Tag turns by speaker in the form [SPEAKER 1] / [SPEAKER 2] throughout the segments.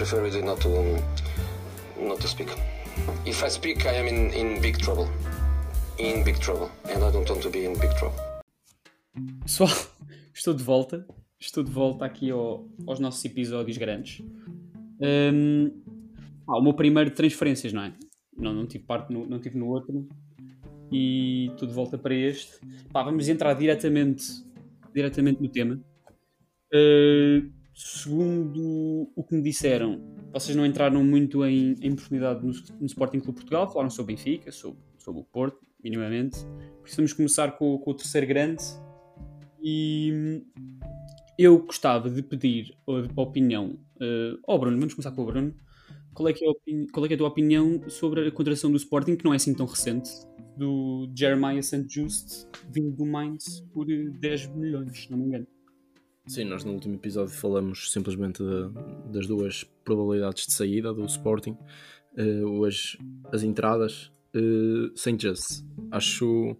[SPEAKER 1] prefer really not to not to speak. If I speak, I am in, in big trouble. In big trouble. And I don't want to be in big trouble.
[SPEAKER 2] Pessoal, estou de volta. Estou de volta aqui ao, aos nossos episódios grandes. Um, ah, o meu primeiro de transferências, não é? Não, não tive parte no, não tive no outro. E estou de volta para este. Pá, vamos entrar diretamente, diretamente no tema. Uh, segundo o que me disseram, vocês não entraram muito em, em profundidade no, no Sporting Clube Portugal, falaram sobre o Benfica, sobre, sobre o Porto, minimamente. Vamos começar com, com o terceiro grande. E eu gostava de pedir a opinião uh, Bruno, vamos começar com o Bruno. Qual é, que é a qual é, é a tua opinião sobre a contratação do Sporting, que não é assim tão recente, do Jeremiah St. Just, vindo do Mainz por 10 milhões, se não me engano?
[SPEAKER 3] Sim, nós no último episódio falamos simplesmente de, das duas probabilidades de saída do Sporting. Uh, hoje, as entradas, uh, St. Just. Acho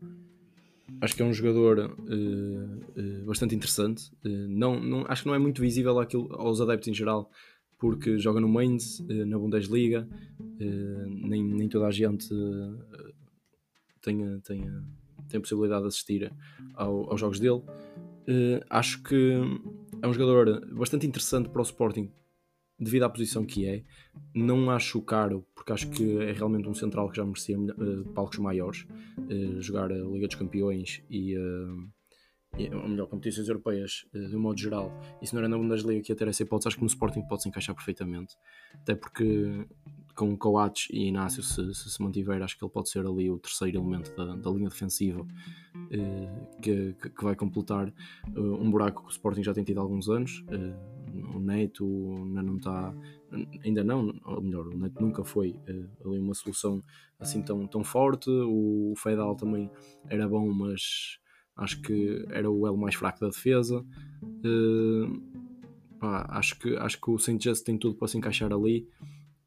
[SPEAKER 3] acho que é um jogador uh, bastante interessante. Não, não, acho que não é muito visível àquilo, aos adeptos em geral, porque joga no Mainz, na Bundesliga, nem, nem toda a gente tem, tem, tem a possibilidade de assistir ao, aos jogos dele. Acho que é um jogador bastante interessante para o Sporting devido à posição que é, não acho caro, porque acho que é realmente um central que já merecia uh, palcos maiores, uh, jogar a Liga dos Campeões e, uh, e ou melhor, competições europeias de um modo geral. E se não era na Bundesliga que ia ter essa hipótese, acho que no Sporting pode se encaixar perfeitamente, até porque com Coates e Inácio, se, se, se mantiver, acho que ele pode ser ali o terceiro elemento da, da linha defensiva que, que, vai completar um buraco que o Sporting já tem tido há alguns anos o Neto ainda não está, ainda não, ou melhor, o Neto nunca foi uh, ali uma solução assim tão, tão forte. O, Fedal também era bom, mas acho que era o elo mais fraco da defesa. Uh, pá, acho, que, acho que o St. Just tem tudo para se encaixar ali.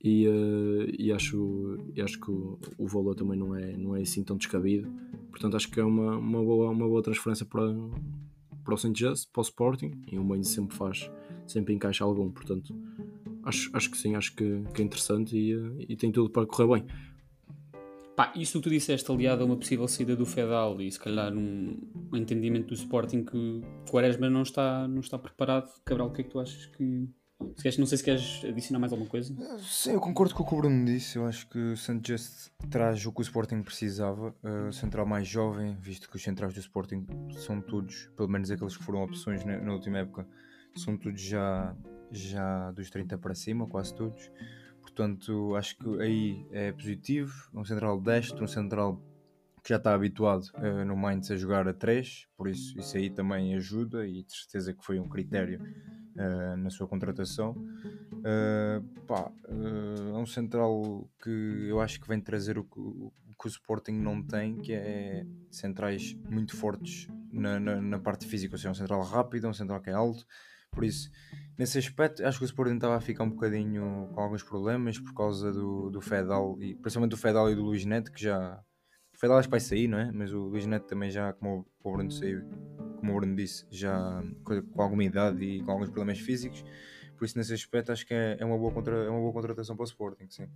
[SPEAKER 3] E, uh, e, acho, acho que o, o, valor também não é, não é assim tão descabido. Portanto, acho que é uma, uma, boa, uma boa transferência para, para o St. Just, para o Sporting. E o Mainz sempre faz, sempre encaixa algum, portanto acho, acho que sim, acho que, que é interessante e, eh, e tem tudo para correr bem.
[SPEAKER 2] Pá, isso que tu disseste aliado a uma possível saída do Fedal e se calhar um, entendimento do Sporting que Quaresma não está, não está preparado. Cabral, o que é que tu achas que. Se queres, não sei se queres adicionar mais alguma coisa.
[SPEAKER 4] Sim, eu concordo com o que o Bruno disse. Eu acho que o. Just traz o que o Sporting precisava. Uh, central mais jovem, visto que os centrais do Sporting são todos, pelo menos aqueles que foram opções na, na última época, são todos já, já dos 30 para cima, quase todos. Portanto, acho que aí é positivo. Um central destro, um central que já está habituado uh, no Mainz a jogar a 3, por isso isso aí também ajuda e de certeza que foi um critério uh, na sua contratação. Uh, pá, é um central que eu acho que vem trazer o que, o que o Sporting não tem, que é centrais muito fortes na, na, na parte física, ou seja, um central rápido, um central que é alto, por isso, nesse aspecto, acho que o Sporting estava a ficar um bocadinho com alguns problemas por causa do, do Fedal, e principalmente do Fedal e do Luís Neto, que já. O Fedal acho que vai sair, não é? Mas o Luís Neto também já, como o Bruno saiu, como o Bruno disse, já com alguma idade e com alguns problemas físicos. Por isso, nesse aspecto, acho que é, é, uma, boa contra, é uma boa contratação para o Sporting, sim.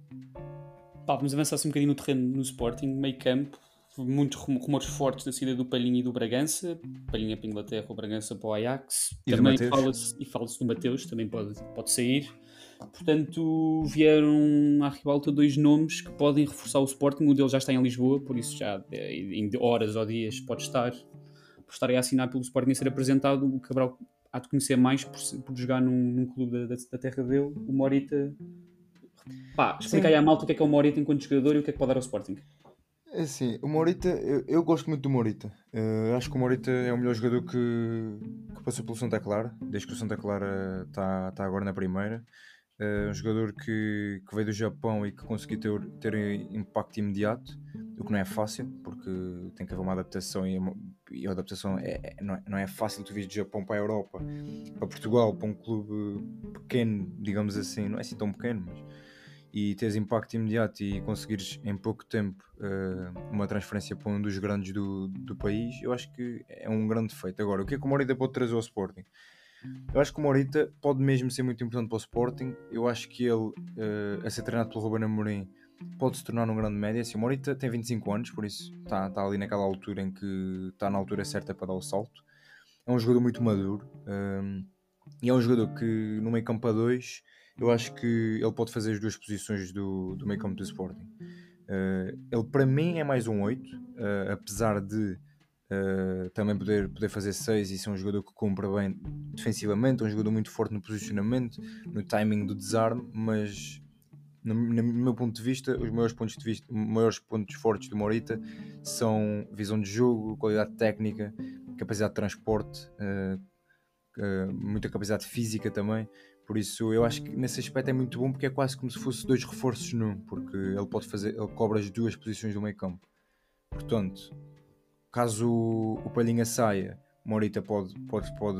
[SPEAKER 2] Pá, vamos avançar assim um bocadinho no terreno no Sporting, meio campo muitos rumores fortes da saída do Palhinha e do Bragança. Palhinha para a Inglaterra, o Bragança para o Ajax.
[SPEAKER 4] E
[SPEAKER 2] também fala-se e fala-se do Mateus, também pode, pode sair. Portanto, vieram à ribalta dois nomes que podem reforçar o Sporting. O dele já está em Lisboa, por isso já eh, em horas ou dias pode estar. Por estar a assinar pelo Sporting a ser apresentado, o Cabral há de conhecer mais por, por jogar num, num clube da, da, terra dele. O Morita. Pá, explica aí à malta o que é que é o Morita enquanto jogador e o que é que pode dar ao Sporting.
[SPEAKER 4] É assim, o Morita, eu, eu gosto muito do Morita. Uh, acho que o Morita é o melhor jogador que, que passou pelo Santa Clara, desde que o Santa Clara está tá agora na primeira. Uh, um jogador que, que veio do Japão e que conseguiu ter, ter impacto imediato, o que não é fácil, porque tem que haver uma adaptação e, e a adaptação é, é, não, é, não é fácil tu vir do Japão para a Europa, para Portugal, para um clube pequeno, digamos assim, não é assim tão pequeno, mas e teres impacto imediato e conseguires em pouco tempo uh, uma transferência para um dos grandes do, do país, eu acho que é um grande feito. Agora, o que é que o Morita pode trazer ao Sporting? Eu acho que o Morita pode mesmo ser muito importante para o Sporting. Eu acho que ele, uh, a ser treinado pelo Ruben Amorim, pode se tornar um grande média. Assim, o Morita tem 25 anos, por isso está, está ali naquela altura em que está na altura certa para dar o salto. É um jogador muito maduro um, e é um jogador que no meio campo a 2 eu acho que ele pode fazer as duas posições do, do meio campo do Sporting. Uh, ele para mim é mais um 8, uh, apesar de uh, também poder, poder fazer 6 e ser um jogador que cumpre bem defensivamente, um jogador muito forte no posicionamento, no timing do desarme, mas no, no, meu ponto de vista, os maiores pontos, de vista, maiores pontos fortes do Morita são visão de jogo, qualidade técnica, capacidade de transporte, uh, uh, muita capacidade física também. Por isso, eu acho que nesse aspecto é muito bom porque é quase como se fosse dois reforços num, porque ele pode fazer, ele cobra as duas posições do meio campo. Portanto, caso o Palhinha saia, Morita pode, pode, pode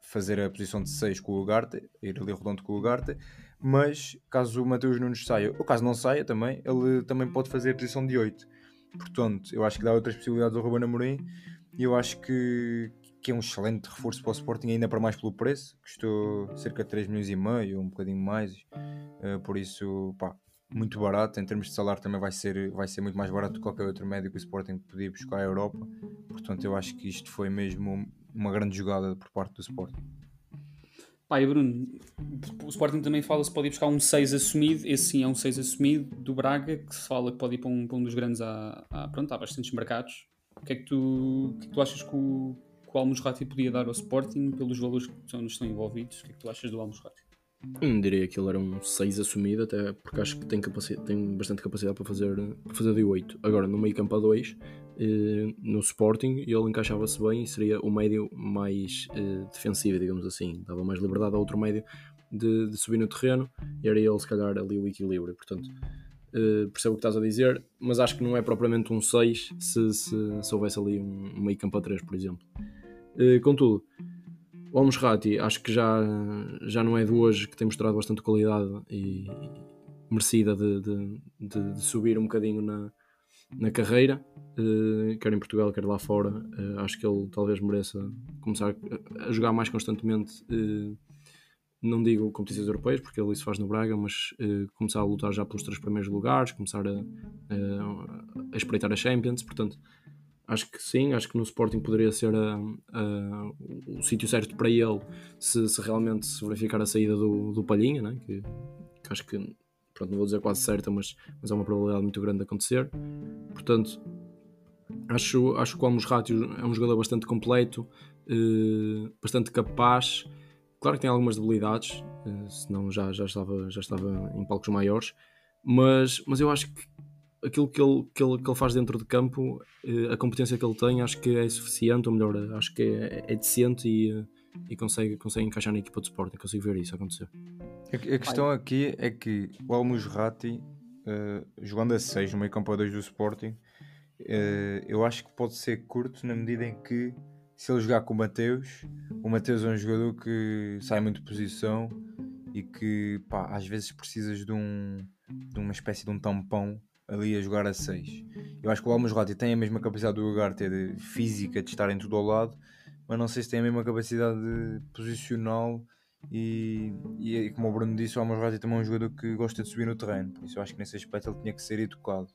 [SPEAKER 4] fazer a posição de 6 com o Ugarte, ir ali redondo com o Ugarte, mas caso o Mateus Nunes saia, ou caso não saia também, ele também pode fazer a posição de 8. Portanto, eu acho que dá outras possibilidades ao Ruben Amorim e eu acho que, que é um excelente reforço para o Sporting, ainda para mais pelo preço, custou cerca de 3 milhões e meio, um bocadinho mais, uh, por isso, pá, muito barato, em termos de salário também vai ser, vai ser muito mais barato do que qualquer outro médico que o Sporting podia buscar à Europa, portanto eu acho que isto foi mesmo uma grande jogada por parte do Sporting.
[SPEAKER 2] E Bruno, o Sporting também fala se pode ir buscar um 6 assumido, esse sim é um 6 assumido do Braga, que se fala que pode ir para um, para um dos grandes há, pronto, há bastantes mercados. O que é que tu, é que tu achas que o, que o Almusrati podia dar ao Sporting pelos valores que estão, estão envolvidos? O que é que tu achas do Almusrati?
[SPEAKER 3] Hum, diria que ele era um 6 assumido, até porque acho que tem, tem bastante capacidade para fazer, para fazer de 8. Agora, no meio campo a 2, eh, no Sporting, ele encaixava-se bem e seria o médio mais eh, defensivo, digamos assim. Dava mais liberdade a outro médio de, de, subir no terreno e era ele, se calhar, ali o equilíbrio. Portanto, eh, percebo o que estás a dizer, mas acho que não é propriamente um 6 se, se, se houvesse ali um meio campo a 3, por exemplo. Eh, contudo o Almusrati acho que já, já não é de hoje que tem mostrado bastante qualidade e, merecida de, de, de, de, subir um bocadinho na, na carreira, uh, quer em Portugal, quer lá fora. Uh, acho que ele talvez mereça começar a jogar mais constantemente. Uh, não digo competições europeias, porque ele isso faz no Braga, mas começar a lutar já pelos três primeiros lugares, começar a, a, espreitar a Champions. Portanto, acho que sim, acho que no Sporting poderia ser a, a, o sítio certo para ele se, se, realmente se verificar a saída do, do Palhinha, né? que, que acho que, pronto, não vou dizer quase certa, mas, mas é uma probabilidade muito grande de acontecer. Portanto, acho, acho que o Almos é um jogador bastante completo, eh, bastante capaz. Claro que tem algumas debilidades, eh, senão já, já, estava, já estava em palcos maiores, mas, mas eu acho que aquilo que ele, que, ele, que ele faz dentro de campo, eh, a competência que ele tem, acho que é suficiente, ou melhor, acho que é, é decente e, eh, e consegue, consegue encaixar na equipa de Sporting. Consigo ver isso acontecer.
[SPEAKER 4] A, a questão aqui é que o Almusrati, uh, jogando a 6 no meio campo a 2 do Sporting, uh, eu acho que pode ser curto na medida em que se ele jogar com o Mateus, o Mateus é um jogador que sai muito de posição e que pá, às vezes precisas de, um, de uma espécie de um tampão ali a jogar a 6. Eu acho que o Almas Rati tem a mesma capacidade do Ugarte de física, de estar em tudo ao lado, mas não sei se tem a mesma capacidade posicional e, e, como o Bruno disse, o Almas Rati também é um jogador que gosta de subir no terreno, por isso eu acho que nesse aspecto ele tinha que ser educado.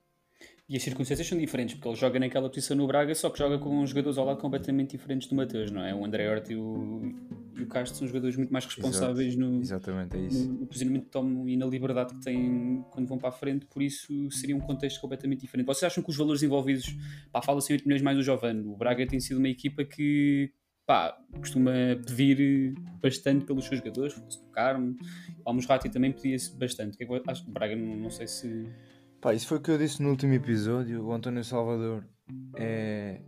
[SPEAKER 2] E as circunstâncias são diferentes, porque ele joga naquela posição no Braga, só que joga com jogadores ao lado completamente diferentes do Mateus, não é? O André Horta e o, e o Castro são jogadores muito mais responsáveis no,
[SPEAKER 4] Exatamente, é isso.
[SPEAKER 2] no, posicionamento que tomam e na liberdade que têm quando vão para a frente, por isso seria um contexto completamente diferente. Vocês acham que os valores envolvidos, pá, fala-se em 8 milhões mais o Giovanni, o Braga tem sido uma equipa que pá, costuma pedir bastante pelos seus jogadores, fosse o Carmo, o Almusrati também pedia-se bastante. É que, acho que o Braga não, não sei se
[SPEAKER 4] Pá, isso foi o que eu disse no último episódio. O António Salvador é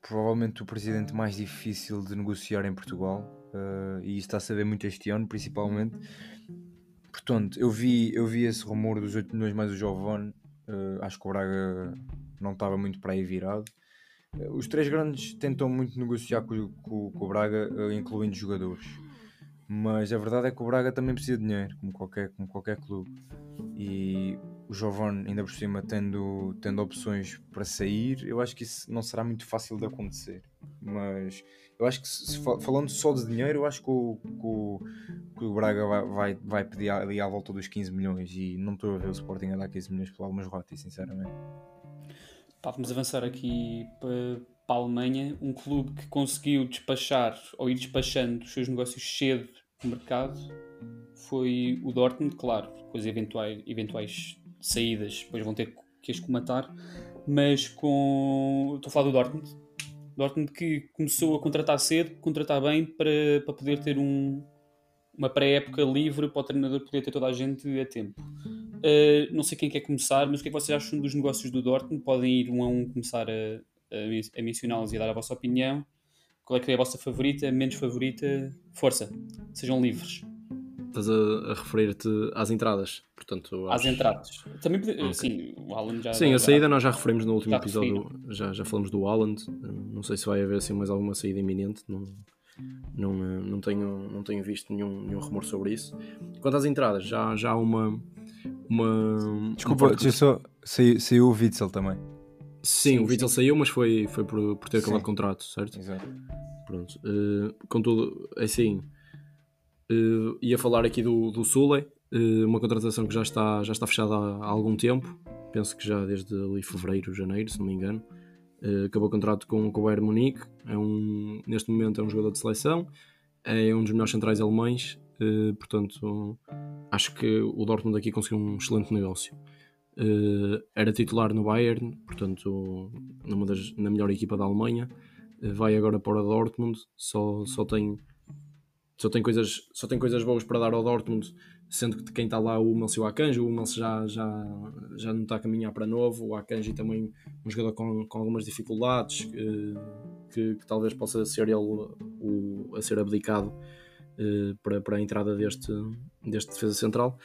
[SPEAKER 4] provavelmente o presidente mais difícil de negociar em Portugal uh, e está a saber muito este ano, principalmente. Portanto, eu vi, eu vi esse rumor dos 8 milhões mais o Giovanni. Uh, acho que o Braga não estava muito para aí virado. Uh, os três grandes tentam muito negociar com, com, com o Braga, incluindo jogadores. Mas a verdade é que o Braga também precisa de dinheiro, como qualquer, como qualquer clube. E o Giovanni, ainda por cima, tendo, tendo opções para sair, eu acho que isso não será muito fácil de acontecer. Mas Eu acho que, se, falando só de dinheiro, eu acho que o, que o, que o Braga vai, vai, vai, pedir ali à volta dos 15 milhões e não estou a ver o Sporting a dar 15 milhões por algumas rotas, sinceramente.
[SPEAKER 2] Pá, vamos avançar aqui para, para a Alemanha, um clube que conseguiu despachar ou ir despachando os seus negócios cedo no mercado foi o Dortmund, claro, com as eventuais, eventuais saídas, depois vão ter que as comatar, mas com. Estou a falar do Dortmund. Dortmund que começou a contratar cedo, contratar bem para, para poder ter um, uma pré-época livre para o treinador poder ter toda a gente a tempo. Uh, não sei quem quer começar, mas o que é que vocês acham dos negócios do Dortmund? Podem ir um a um começar a, a, a mencioná-los e a dar a vossa opinião. Qual é que é a vossa favorita, menos favorita? Força, sejam livres.
[SPEAKER 3] Estás a, a referir-te às entradas, portanto...
[SPEAKER 2] Às entradas. Também, okay. sim, o Alan já...
[SPEAKER 3] Sim, a saída nós já referimos no último já episódio, já, já falamos do Haaland, não sei se vai haver assim mais alguma saída iminente, não, não, não, tenho, não tenho visto nenhum, nenhum rumor sobre isso. Quanto às entradas, já, já há uma... uma
[SPEAKER 4] Desculpa, uma só, saiu, saiu o Witzel também.
[SPEAKER 3] Sim, sim o Witzel saiu, mas foi, foi por, por ter acabado o contrato, certo?
[SPEAKER 4] Exato.
[SPEAKER 3] Pronto. Uh, contudo, é assim, Uh, ia falar aqui do, do Sule, uh, uma contratação que já está, já está fechada há, há, algum tempo, penso que já desde ali fevereiro, janeiro, se não me engano. Uh, acabou o contrato com, com o Bayern Munique, é um, neste momento é um jogador de seleção, é um dos melhores centrais alemães, portanto acho que o Dortmund aqui conseguiu um excelente negócio. era titular no Bayern, portanto numa das, na melhor equipa da Alemanha, vai agora para o Dortmund, só, só tem só tem coisas, só tem coisas boas para dar ao Dortmund, sendo que quem está lá o Hummels e o Akanji, o Hummels já, já, já não está a caminhar para novo, o Akanji também um jogador com, com algumas dificuldades, que, que, que talvez possa ser ele o, a ser abdicado uh, para, para a entrada deste, deste defesa central.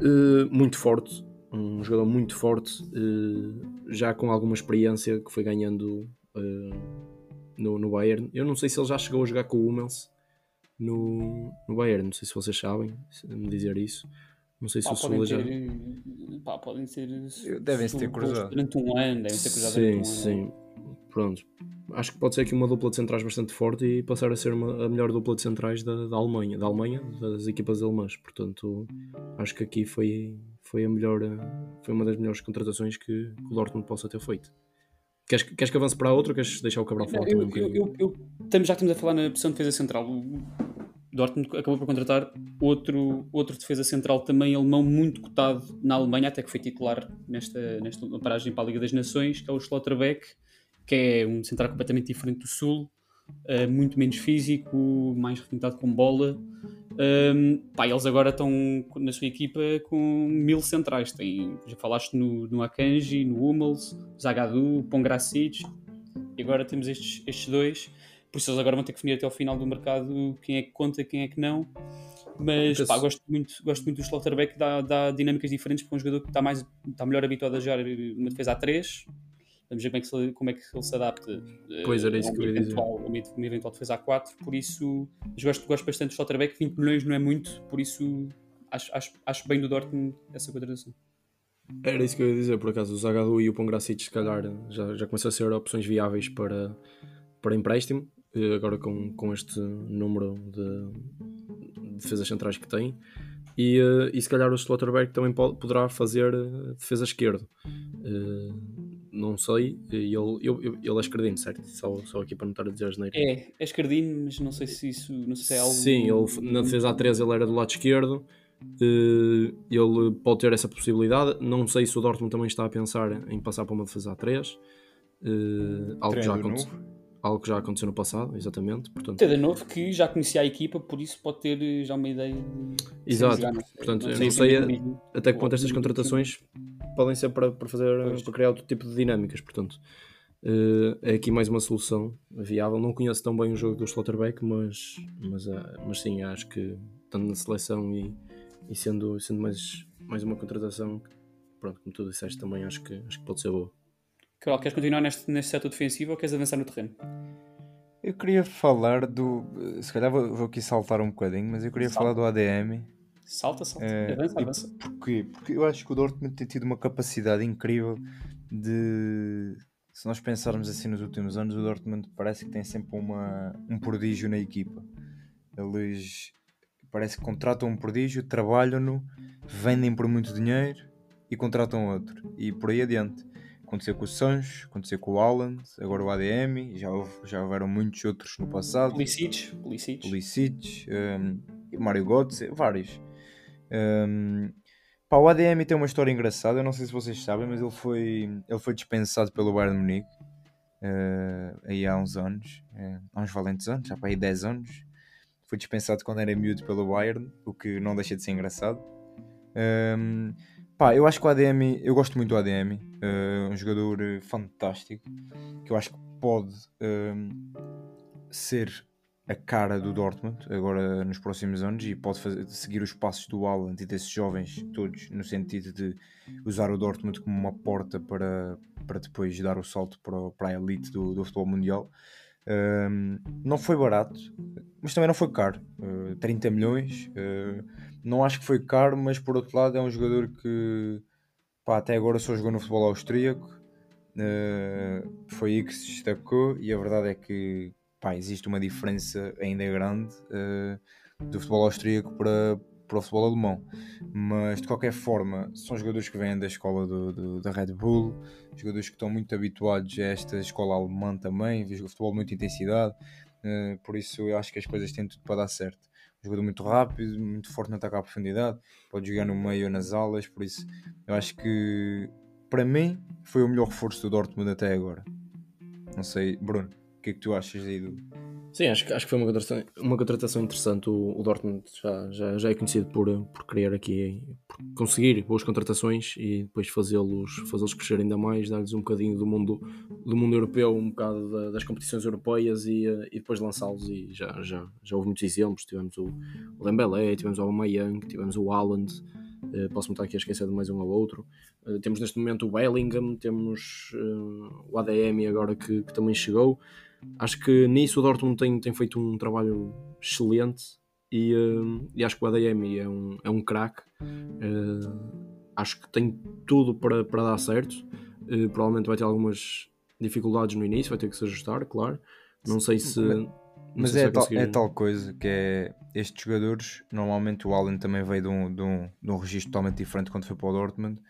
[SPEAKER 3] Uh, muito forte, um jogador muito forte, já com alguma experiência que foi ganhando no, no Bayern. Eu não sei se ele já chegou a jogar com o Hummels, no, no Bayern. Não sei se vocês sabem me dizer isso. Não sei se pá, o Sula já.
[SPEAKER 2] Pá, podem ser.
[SPEAKER 4] Devem se ter cruzado.
[SPEAKER 2] Durante um ano, devem ter cruzado.
[SPEAKER 3] Sim,
[SPEAKER 2] um
[SPEAKER 3] sim. Ano. Pronto. Acho que pode ser aqui uma dupla de centrais bastante forte e passar a ser uma, a melhor dupla de centrais da, da Alemanha, da Alemanha, das equipas alemãs. Portanto, acho que aqui foi, foi a melhor, foi uma das melhores contratações que, que o Dortmund possa ter feito. Queres, queres que avance para a outra ou queres deixar o Cabral falar
[SPEAKER 2] eu, também um eu, eu, eu, já estamos a falar na posição de defesa central. Dortmund acabou por contratar outro, outro defesa central também alemão muito cotado na Alemanha, até que foi titular nesta, nesta paragem para a Liga das Nações, que é o Schlotterbeck, que é um central completamente diferente do Sul, uh, muito menos físico, mais requintado com bola. Um, pá, eles agora estão na sua equipa com mil centrais. Tem, já falaste no, no Akanji, no Hummels, Zagadou, Pongracic. E agora temos estes, estes dois. Por isso eles agora vão ter que definir até ao final do mercado quem é que conta, quem é que não. Mas pá, gosto, muito, gosto muito do Schlotterbeck, dá, dá dinâmicas diferentes para um jogador que está, mais, está melhor habituado a jogar uma defesa a 3 Vamos ver como é que, se, como é que ele se adapta
[SPEAKER 3] pois era isso que eu ia dizer.
[SPEAKER 2] Uma eventual defesa A4, por isso gosto, gosto bastante do Schlotterbeck, 20 milhões não é muito, por isso acho, acho, acho bem do Dortmund essa contratação.
[SPEAKER 3] Era isso que eu ia dizer, por acaso o Zagadou e o Pongracic se calhar já, já começam a ser opções viáveis para, para empréstimo, eh, agora com, com este número de, de defesas centrais que tem. E, uh, e se calhar o Schlotterbeck também pode, poderá fazer uh, defesa esquerda. Uh, não sei. Ele, ele, ele é escardino, certo? Só, só aqui para não estar a dizer as neiras.
[SPEAKER 2] É, é escardino, mas não sei se isso não sei se é algo.
[SPEAKER 3] Sim, ele, na defesa A3 ele era do lado esquerdo. Uh, ele pode ter essa possibilidade. Não sei se o Dortmund também está a pensar em passar para uma defesa A3. Uh, algo, já aconteceu, algo que já aconteceu no passado, exatamente. Portanto,
[SPEAKER 2] de novo que já conhecia a equipa, por isso pode ter já uma ideia.
[SPEAKER 3] Exato, portanto, não sei, não sei até que ponto estas contratações podem ser para, para fazer para criar outro tipo de dinâmicas, portanto uh, é aqui mais uma solução viável. Não conheço tão bem o jogo do Slotterbeck, mas, mas, uh, mas sim, acho que estando na seleção e, e sendo, sendo mais, mais uma contratação, pronto, como tu disseste também, acho que, acho que pode ser boa.
[SPEAKER 2] Carol, queres continuar neste, neste setor defensivo ou queres avançar no terreno?
[SPEAKER 4] Eu queria falar do. Se calhar vou, vou aqui saltar um bocadinho, mas eu queria Salta. falar do ADM
[SPEAKER 2] Salta, salta. É, avança, avança.
[SPEAKER 4] Porquê? Porque eu acho que o Dortmund tem tido uma capacidade incrível de, se nós pensarmos assim nos últimos anos, o Dortmund parece que tem sempre uma, um prodígio na equipa. Eles parece que contratam um prodígio, trabalham-no, vendem por muito dinheiro e contratam outro. E por aí adiante. Aconteceu com o Sancho, aconteceu com o Haaland, agora o ADM, já, houve, já houveram muitos outros no passado.
[SPEAKER 2] Pulisic, Pulisic.
[SPEAKER 4] Pulisic, um, Mário Götze, vários. Um, pá, o ADM tem uma história engraçada, eu não sei se vocês sabem, mas ele foi, ele foi dispensado pelo Bayern Munique uh, aí há uns anos, uh, há uns valentes anos, já para aí 10 anos. Foi dispensado quando era miúdo pelo Bayern, o que não deixa de ser engraçado. Um, pá, eu acho que o ADM, eu gosto muito do ADM, uh, um jogador fantástico, que eu acho que pode ser a cara do Dortmund agora nos próximos anos e pode fazer, seguir os passos do Haaland e desses jovens todos no sentido de usar o Dortmund como uma porta para, para depois dar o salto para, para a elite do, do futebol mundial. Um, não foi barato, mas também não foi caro. Uh, 30 milhões, uh, não acho que foi caro, mas por outro lado é um jogador que pá, até agora só jogou no futebol austríaco. Uh, foi aí que se destacou e a verdade é que pá, existe uma diferença ainda grande uh, do futebol austríaco para, para o futebol alemão. Mas de qualquer forma, são jogadores que vêm da escola do, do, da Red Bull, jogadores que estão muito habituados a esta escola alemã também, o futebol muita intensidade. Uh, por isso eu acho que as coisas têm tudo para dar certo. Jogador muito rápido, muito forte no ataque à profundidade, pode jogar no meio ou nas alas, por isso eu acho que para mim foi o melhor reforço do Dortmund até agora. Não sei, Bruno que é que tu achas aí do.
[SPEAKER 3] Sim, acho, acho que foi uma contratação, uma contratação interessante. O, o Dortmund já, já, já é conhecido por, por criar aqui, por conseguir boas contratações e depois fazê-los fazê crescer ainda mais, dar-lhes um bocadinho do mundo, do mundo europeu, um bocado da, das competições europeias e, eh, e depois lançá-los. E já, já, já houve muitos exemplos. Tivemos o, Dembélé, tivemos o Aubameyang, tivemos o Haaland. Uh, posso-me estar aqui a esquecer de mais um ou outro. Uh, temos neste momento o Bellingham, temos o ADM agora que, que também chegou. Acho que nisso o Dortmund tem, tem feito um trabalho excelente e, uh, e acho que o ADM é um, é um craque. Uh, acho que tem tudo para, para dar certo. Uh, provavelmente vai ter algumas dificuldades no início, vai ter que se ajustar, claro. Não sei se. Mas,
[SPEAKER 4] é, tal, é tal coisa que é estes jogadores. Normalmente o Allen também veio de um, de, um, de um registro totalmente diferente quando foi para o Dortmund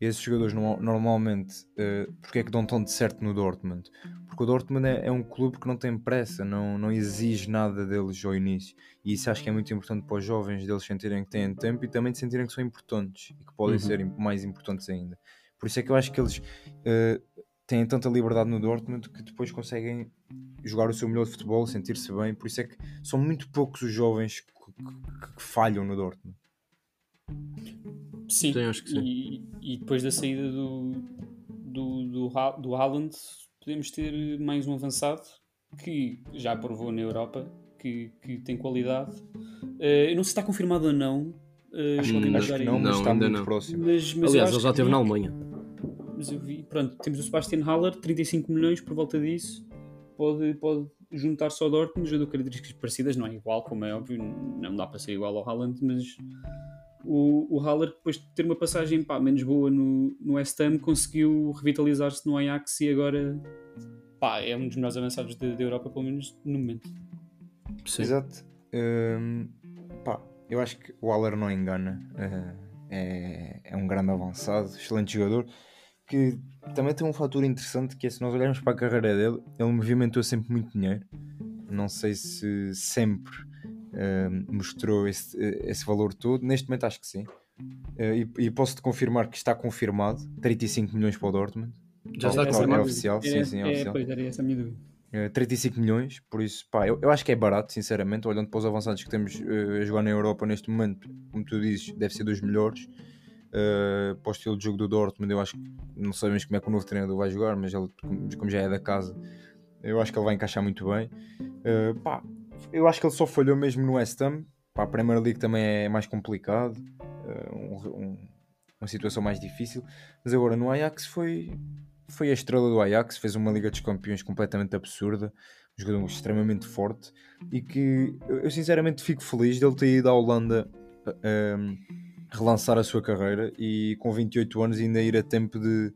[SPEAKER 4] esses jogadores normalmente, uh, porque é que dão tão de certo no Dortmund? Porque o Dortmund é, é, um clube que não tem pressa, não, não exige nada deles ao início. E isso acho que é muito importante para os jovens, deles sentirem que têm tempo e também de sentirem que são importantes e que podem uhum. ser mais importantes ainda. Por isso é que eu acho que eles uh, têm tanta liberdade no Dortmund que depois conseguem jogar o seu melhor de futebol, sentir-se bem. Por isso é que são muito poucos os jovens que, que, que falham no Dortmund.
[SPEAKER 2] Sim, sim acho que sim. E, e, depois da saída do, do, do, do Haaland, podemos ter mais um avançado que já provou na Europa que, que tem qualidade. Uh, eu não sei se está confirmado ou não.
[SPEAKER 4] Uh, acho, que, acho que não, mas está muito não. próximo.
[SPEAKER 3] Mas, mas Aliás, ele já esteve na Alemanha.
[SPEAKER 2] Mas eu vi, pronto, temos o Sebastian Haller, 35 milhões por volta disso. Pode, pode juntar-se ao Dortmund, jogador características parecidas, não é igual, como é óbvio, não dá para ser igual ao Haaland, mas o, o Haller, depois de ter uma passagem pá, menos boa no, no West Ham, conseguiu revitalizar-se no Ajax e agora pá, é um dos melhores avançados da Europa, pelo menos no momento.
[SPEAKER 4] Sim. Exato. Um, pá, eu acho que o Haller não engana. Uh, é, é um grande avançado, excelente jogador. Que também tem um fator interessante que é se nós olharmos para a carreira dele, ele movimentou sempre muito dinheiro. Não sei se sempre uh, mostrou esse, esse valor todo. Neste momento acho que sim. Uh, e, e posso-te confirmar que está confirmado 35 milhões para o Dortmund.
[SPEAKER 3] Já está confirmado.
[SPEAKER 4] É oficial, é, sim, sim, é, é oficial.
[SPEAKER 2] Pois era essa a minha dúvida. Uh,
[SPEAKER 4] 35 milhões, por isso, pá, eu, eu acho que é barato, sinceramente, olhando para os avançados que temos uh, a jogar na Europa neste momento, como tu dizes, deve ser dos melhores. Uh, para o estilo de jogo do Dortmund, eu acho que não sabemos como é que o novo treinador vai jogar, mas ele, como já é da casa, eu acho que ele vai encaixar muito bem. Uh, pá, eu acho que ele só falhou mesmo no West Ham. Para a Premier League também é mais complicado, uh, um, um, uma situação mais difícil. Mas agora no Ajax foi, foi a estrela do Ajax, fez uma Liga dos Campeões completamente absurda, um jogador extremamente forte e que eu sinceramente fico feliz dele ter ido à Holanda uh, relançar a sua carreira e com 28 anos ainda ir a tempo de,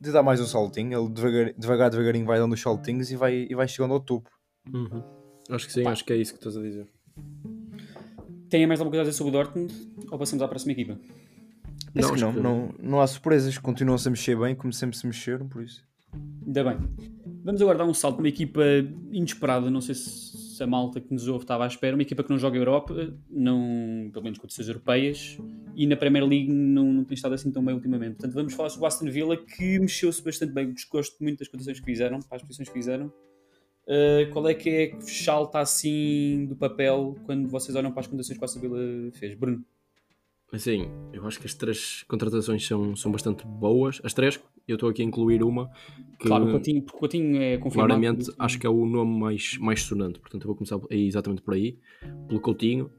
[SPEAKER 4] de dar mais um saltinho. Ele devagar, devagar devagarinho vai dando os saltinhos e vai, e vai chegando ao topo.
[SPEAKER 3] Uhum. Acho que sim, acho que é isso que estás a dizer.
[SPEAKER 2] Tem mais alguma coisa a dizer sobre o Dortmund? Ou passamos à próxima equipa?
[SPEAKER 3] Não,
[SPEAKER 4] não,
[SPEAKER 3] que-
[SPEAKER 4] não, não há surpresas, continuam-se a mexer bem, como sempre se mexeram, por isso.
[SPEAKER 2] Ainda bem. Vamos agora dar um salto para uma equipa inesperada. Não sei se a malta que nos ouve estava à espera. Uma equipa que não joga Europa, não, pelo menos competições europeias, e na Premier League não, não tem estado assim tão bem ultimamente. Portanto, vamos falar sobre o Aston Villa, que mexeu-se bastante bem. Gosto muito das condições que fizeram, para as posições que fizeram. Uh, qual é que é que salta assim do papel quando vocês olham para as condições que o Aston Villa fez? Bruno?
[SPEAKER 3] Assim, eu acho que as três contratações são, são bastante boas. As três, eu estou aqui a incluir uma que
[SPEAKER 2] Claro, o Coutinho, porque o Coutinho é confirmado.
[SPEAKER 3] claramente acho que é o nome mais, mais sonante. Portanto, eu vou começar exatamente por aí, pelo Coutinho.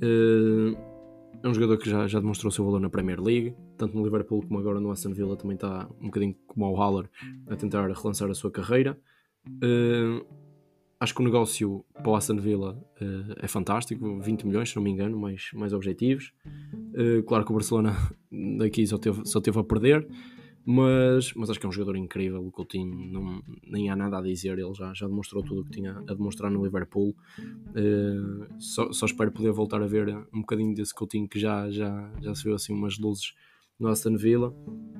[SPEAKER 3] Eh, é um jogador que já, já demonstrou o seu valor na Premier League, tanto no Liverpool como agora no Aston Villa. Também está um bocadinho como ao Haller a tentar relançar a sua carreira. Eh, acho que o negócio para o Aston Villa eh, é fantástico, 20 milhões, se não me engano, mais, mais objetivos. Eh, claro que o Barcelona daqui só teve, só teve a perder, mas, mas acho que é um jogador incrível. O Coutinho não, nem há nada a dizer, ele já, já demonstrou tudo o que tinha a demonstrar no Liverpool. Eh, só, só espero poder voltar a ver um bocadinho desse Coutinho que já, já, já se viu assim umas luzes no Aston Villa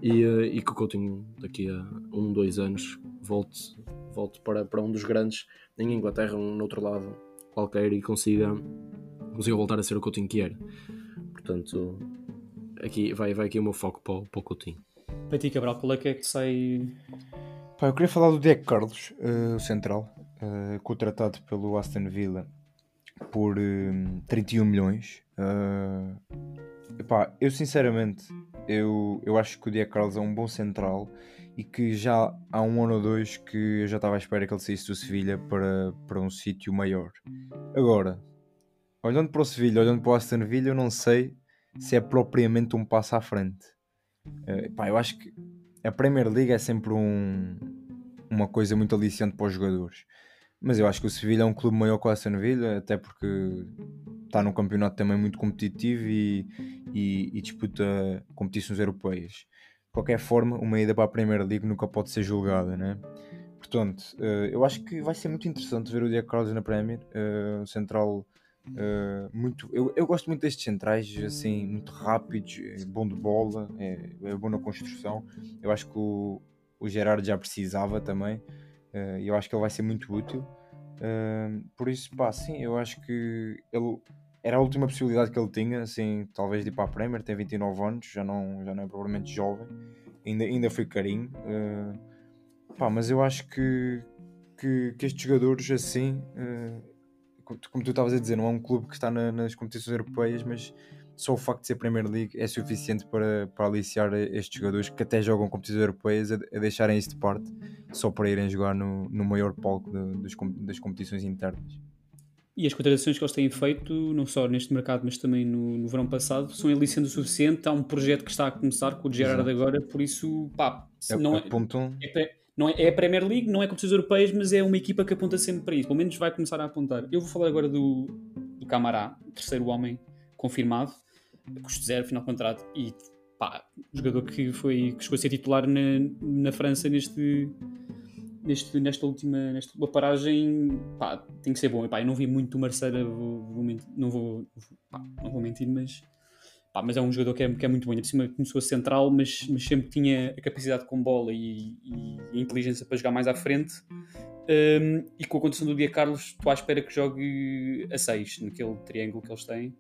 [SPEAKER 3] e, eh, e que o Coutinho daqui a um, dois anos volte, volte para, para um dos grandes em Inglaterra, um no outro lado qualquer e consiga, consiga voltar a ser o Coutinho que era. Portanto, aqui, vai, vai aqui o meu foco para, o- para o Coutinho.
[SPEAKER 2] Para ti, Cabral, qual é que é que sai
[SPEAKER 4] Pá, eu queria falar do Diego Carlos, eh, o central, eh, contratado pelo Aston Villa por eh, 31 milhões. Eh, epá, eu sinceramente, eu, eu acho que o Diego Carlos é um bom central e que já há um ano ou dois que eu já estava à espera que ele saísse do Sevilha para, para um sítio maior. Agora, olhando para o Sevilha, olhando para o Aston Villa, eu não sei se é propriamente um passo à frente. Eh, pá, eu acho que a Premier League é sempre um- uma coisa muito aliciante para os jogadores. Mas eu acho que o Sevilha é um clube maior que o Aston Villa, até porque está num campeonato também muito competitivo e, e- e disputa competições europeias. De qualquer forma, uma ida para a Premier League nunca pode ser julgada, né? Portanto, eh, eu acho que vai ser muito interessante ver o Diego Carlos na Premier. eh, central eh, muito. Eu, eu gosto muito destes centrais, assim, muito rápidos, bom de bola, é, é bom na construção. Eu acho que o, o Gerard já precisava também. E eu acho que ele vai ser muito útil. Por isso, pá, sim, eu acho que ele era a última possibilidade que ele tinha, assim, talvez de ir para a Premier. Tem 29 anos, já não, já não é provavelmente jovem, ainda, ainda foi carinho. eh, pá, mas eu acho que, que, que estes jogadores, assim, tu- como tu estavas a dizer, não é um clube que está na- nas competições europeias, mas só o facto de ser Premier League é suficiente para, para aliciar estes jogadores que até jogam competições europeias a, a deixarem isso de parte só para irem jogar no, no maior palco de- dos das competições internas.
[SPEAKER 2] E as contratações que eles têm feito, não só neste mercado, mas também no, no verão passado, são aliciantes o suficiente. Há um projeto que está a começar com o Gerard
[SPEAKER 4] Exato.
[SPEAKER 2] agora, por isso, pá, se
[SPEAKER 4] É-
[SPEAKER 2] não é,
[SPEAKER 4] Apontam,
[SPEAKER 2] é, pre- não é, é a Premier League, não é competições europeias, mas é uma equipa que aponta sempre para isso. Pelo menos vai começar a apontar. Eu vou falar agora do, do Camará, terceiro homem confirmado, custo zero, final de contrato, e pá, jogador que, foi, que chegou a ser titular na, na França neste, neste, nesta, última, nesta última paragem, pá, tem que ser bom. E, pá, eu não vi muito o Marcelo, vou, vou mentir- não, vou, pá, não vou mentir, mas, pá, mas é um jogador que é, que é muito bom. Por cima começou a central, mas, mas sempre tinha a capacidade com bola e, e a inteligência para jogar mais à frente. Um, e com a condição do Dia Carlos, estou à espera que jogue a 6, naquele triângulo que eles têm.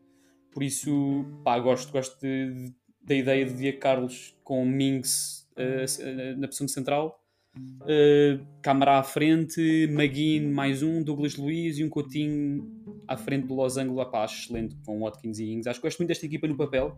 [SPEAKER 2] Por isso, pá, gosto, gosto de- de- da ideia de Dia Carlos com Mings eh, eh, na posição central. Uh, à frente, Maguine mais um, Douglas Luiz e um Coutinho à frente do Losango. Acho excelente com Watkins e Ings. Acho que gosto muito desta equipa no papel.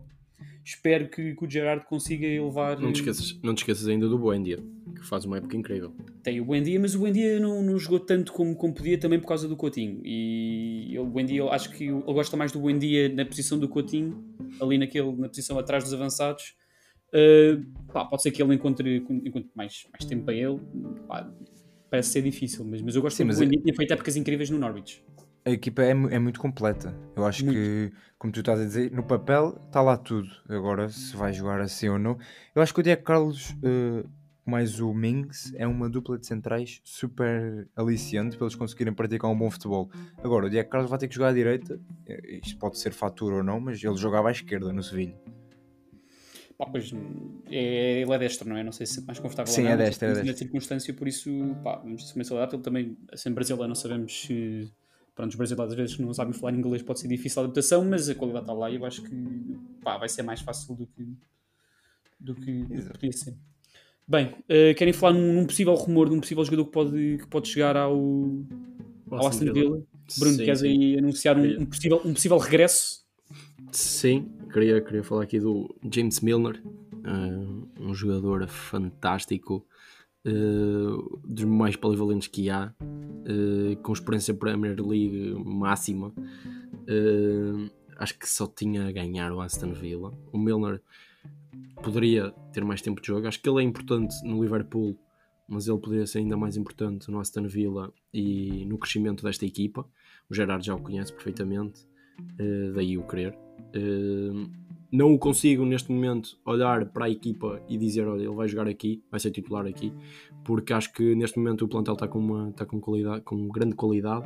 [SPEAKER 2] Espero que, que o Gerard consiga elevar.
[SPEAKER 3] Não te esqueças, não te esqueças ainda do Buendia, que faz uma época incrível.
[SPEAKER 2] Tem o Buendia, mas o Buendia não, não jogou tanto como, como podia também por causa do Coutinho. E o Buendia, eu acho que ele gosta mais do Buendia na posição do Coutinho, ali naquele, na posição atrás dos avançados. Uh, pá, pode ser que ele encontre, encontre mais, mais tempo para ele. Pá, parece ser difícil, mas, mas eu gosto
[SPEAKER 4] Sim,
[SPEAKER 2] sempre
[SPEAKER 4] mas
[SPEAKER 2] do Buendia. Tinha feito épocas incríveis no Norwich.
[SPEAKER 4] A equipa é, é muito completa. Eu acho
[SPEAKER 2] Muito.
[SPEAKER 4] que, como tu estás a dizer, no papel está lá tudo. Agora, se vai jogar assim ou não. Eu acho que o Diego Carlos, eh, mais o Mings é uma dupla de centrais super aliciante para eles conseguirem praticar um bom futebol. Agora, o Diego Carlos vai ter que jogar à direita, eh, isto pode ser fatura ou não, mas ele jogava à esquerda no Sevilha.
[SPEAKER 2] Pá, pois, é, ele é destro, não é? Não sei se é mais confortável
[SPEAKER 4] Sim,
[SPEAKER 2] ou
[SPEAKER 4] é
[SPEAKER 2] não.
[SPEAKER 4] destro, é
[SPEAKER 2] Na
[SPEAKER 4] destro.
[SPEAKER 2] circunstância, por isso, pá, vamos ver é se adapta. Ele também, sendo brasileiro, não sabemos se... Pronto, os brasileiros às vezes que não sabem falar inglês pode ser difícil a adaptação, mas a qualidade está lá e eu acho que pá, vai ser mais fácil do que, do que, do que
[SPEAKER 4] Exato.
[SPEAKER 2] podia ser. Bem, eh, querem falar num, num possível rumor de um possível jogador que pode, que pode chegar ao, ao Aston Villa? Bruno,
[SPEAKER 3] Sim,
[SPEAKER 2] queres
[SPEAKER 3] sim.
[SPEAKER 2] aí anunciar um, um possível, um possível regresso?
[SPEAKER 3] Sim, queria, queria falar aqui do James Milner, eh, um jogador fantástico, eh, dos mais polivalentes que há, eh, com experiência Premier League máxima. Eh, acho que só tinha a ganhar o Aston Villa. O Milner poderia ter mais tempo de jogo. Acho que ele é importante no Liverpool, mas ele poderia ser ainda mais importante no Aston Villa e no crescimento desta equipa. O Gerard já o conhece perfeitamente, daí o querer. Não o consigo neste momento olhar para a equipa e dizer: olha, ele vai jogar aqui, vai ser titular aqui, porque acho que neste momento o plantel está com, uma, está com, qualidade, com grande qualidade.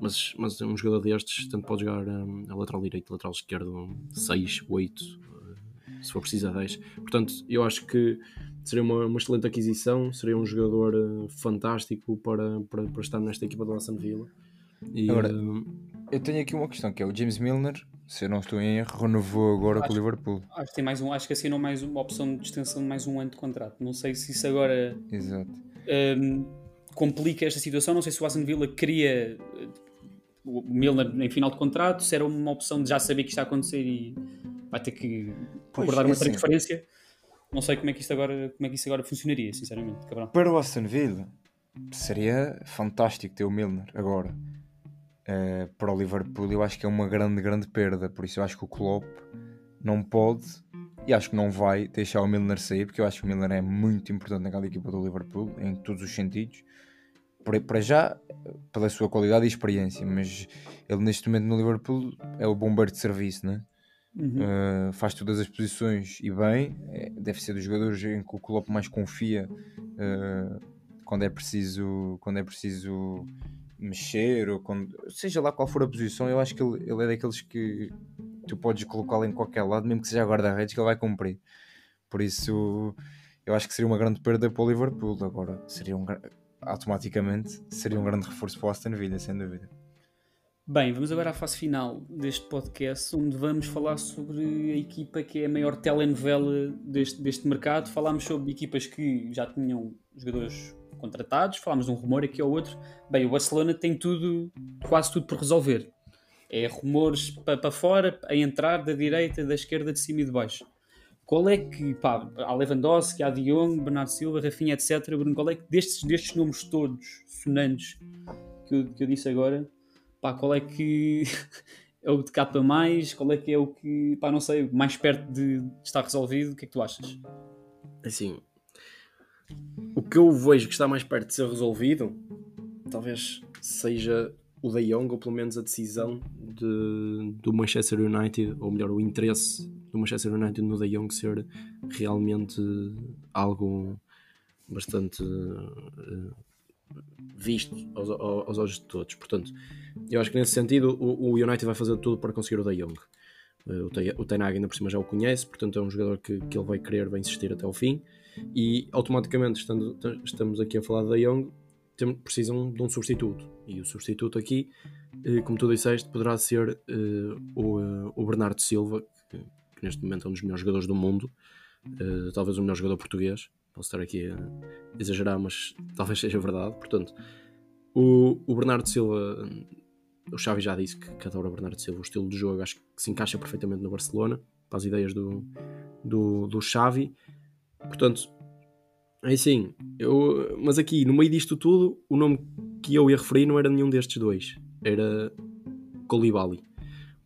[SPEAKER 3] Mas, mas um jogador destes tanto pode jogar hum, a lateral direito, lateral esquerdo, 6, 8, eh, se for preciso a 10. Portanto, eu acho que seria uma, uma excelente aquisição, seria um jogador eh, fantástico para, para, para estar nesta equipa do Aston Villa. E,
[SPEAKER 4] Agora-
[SPEAKER 3] hum,
[SPEAKER 4] Eu tenho aqui uma questão, que é o James Milner, se eu não estou em erro, renovou agora com o
[SPEAKER 2] Acho-
[SPEAKER 4] Liverpool.
[SPEAKER 2] Acho que, tem mais um, acho que assinou mais uma opção de extensão de mais um ano de contrato. Não sei se isso agora hum, complica esta situação. Não sei se o Aston Villa queria o Milner em final de contrato, se era uma opção de já saber que isto está a acontecer e vai ter que concordar
[SPEAKER 4] é
[SPEAKER 2] uma
[SPEAKER 4] assim.
[SPEAKER 2] transferência. Não sei como é que isto agora, como é que isso agora funcionaria, sinceramente, cabrão.
[SPEAKER 4] Para o Aston Villa, seria fantástico ter o Milner agora. Eh, para o Liverpool, eu acho que é uma grande, grande perda. Por isso, eu acho que o Klopp não pode e acho que não vai deixar o Milner sair, porque eu acho que o Milner é muito importante naquela equipa do Liverpool, em todos os sentidos. Para, já, pela sua qualidade e experiência, mas ele neste momento no Liverpool é o bombeiro de serviço, né?
[SPEAKER 2] Uhum.
[SPEAKER 4] Uh, faz todas as posições e bem, é- deve ser dos jogadores em que o Klopp mais confia uh, quando é preciso quando é preciso mexer ou quando, seja lá qual for a posição, eu acho que ele, ele é daqueles que tu podes colocá-lo em qualquer lado, mesmo que seja guarda-redes, que ele vai cumprir. Por isso, eu acho que seria uma grande perda para o Liverpool. Agora, seria um, automaticamente seria um grande reforço para o Aston Villa, sem dúvida.
[SPEAKER 2] Bem, vamos agora à fase final deste podcast, onde vamos falar sobre a equipa que é a maior telenovela deste, deste mercado. Falámos sobre equipas que já tinham jogadores contratados, falámos de um rumor aqui ou outro. Bem, o Barcelona tem tudo, quase tudo por resolver. É rumores para pa fora, a entrar da direita, da esquerda, de cima e de baixo. Qual é que, pá, há Lewandowski, há De Jong, Bernardo Silva, Rafinha, etc. Bruno, qual é que destes, destes nomes todos sonantes que eu, que eu disse agora, pá, qual é que é o de capa mais, qual é que é o que, pá, não sei, mais perto de estar resolvido, o que é que tu achas?
[SPEAKER 3] Assim, o que eu vejo que está mais perto de ser resolvido, talvez seja o De Jong, ou pelo menos a decisão de, do Manchester United, ou melhor, o interesse do Manchester United no De Jong ser realmente algo bastante eh, visto aos, aos, aos olhos de todos. Portanto, eu acho que nesse sentido o, o United vai fazer tudo para conseguir o De Jong. Eh, O Te- o Ten Hag ainda por cima já o conhece, portanto é um jogador que, que ele vai querer, vai insistir até ao fim. E automaticamente estando, estamos aqui a falar De Jong tem- precisam de um substituto. E o substituto aqui, eh, como tu disseste, poderá ser eh, o, o Bernardo Silva que, que neste momento é um dos melhores jogadores do mundo eh, talvez o melhor jogador português. Posso estar aqui a exagerar mas talvez seja verdade, portanto o, o Bernardo Silva o Xavi já disse que, que adora Bernardo Silva o estilo de jogo acho que se encaixa perfeitamente no Barcelona para as ideias do, do, do Xavi portanto é assim, eu, mas aqui no meio disto tudo, o nome que eu ia referir não era nenhum destes dois, era Colibali.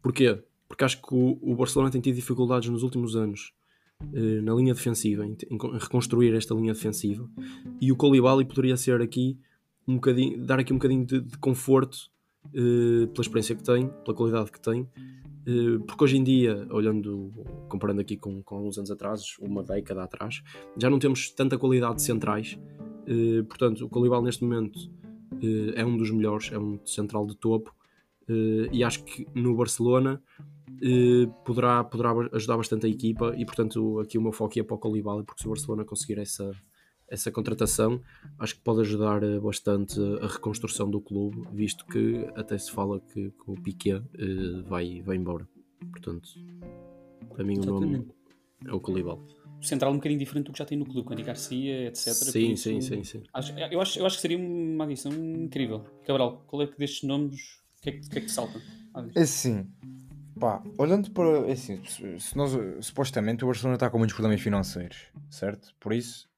[SPEAKER 3] Porquê? Porque acho que o, o Barcelona tem tido dificuldades nos últimos anos eh, na linha defensiva, em, em reconstruir esta linha defensiva, e o Colibali poderia ser aqui um bocadinho, dar aqui um bocadinho de, de conforto eh, pela experiência que tem, pela qualidade que tem, Uh, porque hoje em dia, olhando, comparando aqui com, com uns anos atrás, uma década atrás, já não temos tanta qualidade de centrais. Uh, portanto, o Colibal neste momento é um dos melhores, é um central de topo. e acho que no Barcelona poderá, poderá ajudar bastante a equipa. E portanto, aqui o meu foco é para o Colibal, porque se o Barcelona conseguir essa, essa contratação acho que pode ajudar eh, bastante a reconstrução do clube, visto que até se fala que, que o Piquet uh, vai, vai embora. Portanto, para mim Exatamente. o nome é o Colibal.
[SPEAKER 2] Central um bocadinho diferente do que já tem no clube, com Andy Garcia, etc.
[SPEAKER 3] Sim, isso, sim, sim, sim.
[SPEAKER 2] Acho, eu, acho, eu acho que seria uma adição incrível. Cabral, qual é que destes nomes, o que é que, que, é que salta?
[SPEAKER 4] É assim, pá, olhando para. É assim, se nós, supostamente o Barcelona está com muitos problemas financeiros, certo? Por isso,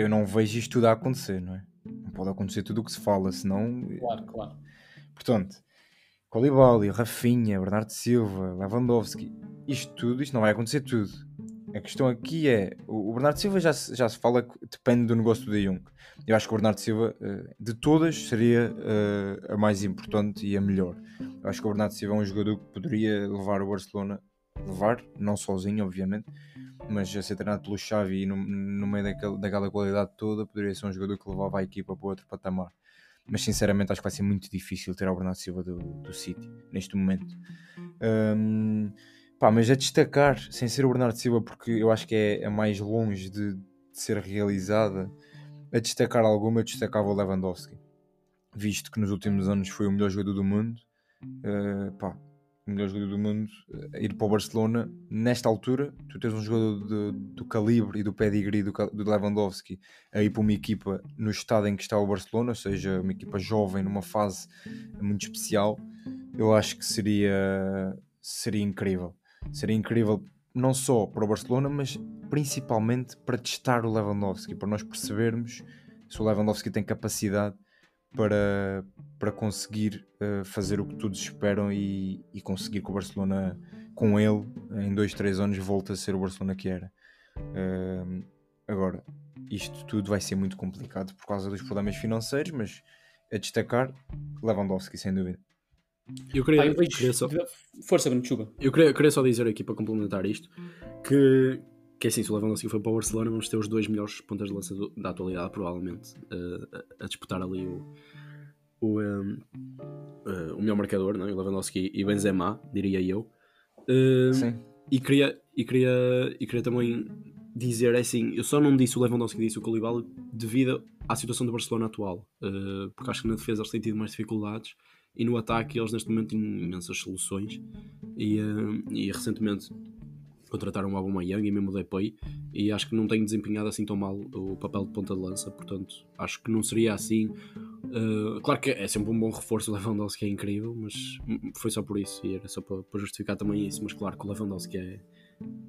[SPEAKER 4] eu não vejo isto tudo a acontecer, não é? Não pode acontecer tudo o que se fala, senão.
[SPEAKER 2] Claro, claro.
[SPEAKER 4] Portanto, Colibali, Rafinha, Bernardo Silva, Lewandowski, isto tudo, isto não vai acontecer tudo. A questão aqui é, o Bernardo Silva já se, já se fala que depende do negócio do De Jong. Eu acho que o Bernardo Silva, eh, de todas, seria eh, a mais importante e a melhor. Eu acho que o Bernardo Silva é um jogador que poderia levar o Barcelona, levar, não sozinho, obviamente, mas a ser treinado pelo Xavi e no, no meio daquele, daquela qualidade toda, poderia ser um jogador que levava a equipa para outro patamar. Mas sinceramente acho que vai ser muito difícil ter o Bernardo Silva do, do City neste momento. Um, pá, mas a destacar, sem ser o Bernardo Silva, porque eu acho que é, é mais longe de, de, ser realizada, a destacar alguma, eu destacava o Lewandowski, visto que nos últimos anos foi o melhor jogador do mundo. Uh, pá, melhor jogador do mundo, eh, ir para o Barcelona, nesta altura, tu tens um jogador de, do calibre e do pedigree do, do Lewandowski a ir para uma equipa no estado em que está o Barcelona, ou seja, uma equipa jovem numa fase muito especial, eu acho que seria, seria incrível. Seria incrível não só para o Barcelona, mas principalmente para testar o Lewandowski, para nós percebermos se o Lewandowski tem capacidade para, para conseguir uh, fazer o que todos esperam e, e, conseguir que o Barcelona, com ele, em dois, três anos, volte a ser o Barcelona que era. Uh, agora, isto tudo vai ser muito complicado por causa dos problemas financeiros, mas a destacar, Lewandowski, sem dúvida.
[SPEAKER 3] Eu queria, ah, eu queria só...
[SPEAKER 2] Força, Bruno, chuva.
[SPEAKER 3] Eu queria, queria só dizer aqui para complementar isto que, que é assim, se o Lewandowski for para o Barcelona, vamos ter os dois melhores pontas de lança do, da atualidade, provavelmente, uh, a, a, disputar ali o, o, um, uh, o melhor marcador, não é? o Lewandowski e Benzema, diria eu. Uh, Sim. E queria, e, queria, e queria também dizer, é assim, eu só não disse o Lewandowski, disse o Koulibaly devido à situação do Barcelona atual, uh, porque acho que na defesa eles têm tido mais dificuldades e no ataque eles neste momento têm imensas soluções e, uh, e recentemente contrataram o Aubameyang e mesmo o Depay e acho que não tem desempenhado assim tão mal o papel de ponta de lança, portanto acho que não seria assim. Uh, claro que é sempre um bom reforço o Lewandowski é incrível, mas foi só por isso e era só para, para justificar também isso, mas claro que o Lewandowski é,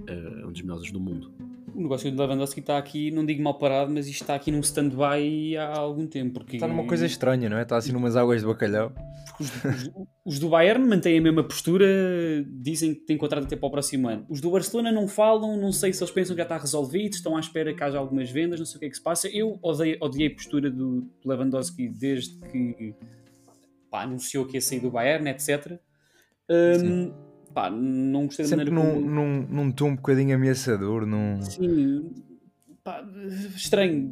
[SPEAKER 3] é um dos melhores do mundo
[SPEAKER 2] o negócio do Lewandowski está aqui, não digo mal parado, mas isto está aqui num stand-by há algum tempo. Porque...
[SPEAKER 4] Está numa coisa estranha, não é? Está assim numas águas de bacalhau.
[SPEAKER 2] Os, os, os, do Bayern mantêm a mesma postura, dizem que têm contrato até para o próximo ano. Os do Barcelona não falam, não sei se eles pensam que já está resolvido, estão à espera que haja algumas vendas, não sei o que é que se passa. Eu odiei, odiei a postura do Lewandowski desde que pá, anunciou que ia sair do Bayern, etc. Um, pá, não gostei
[SPEAKER 4] Sempre da maneira num, como... num, num tom um bocadinho ameaçador, num...
[SPEAKER 2] Sim, pá, estranho,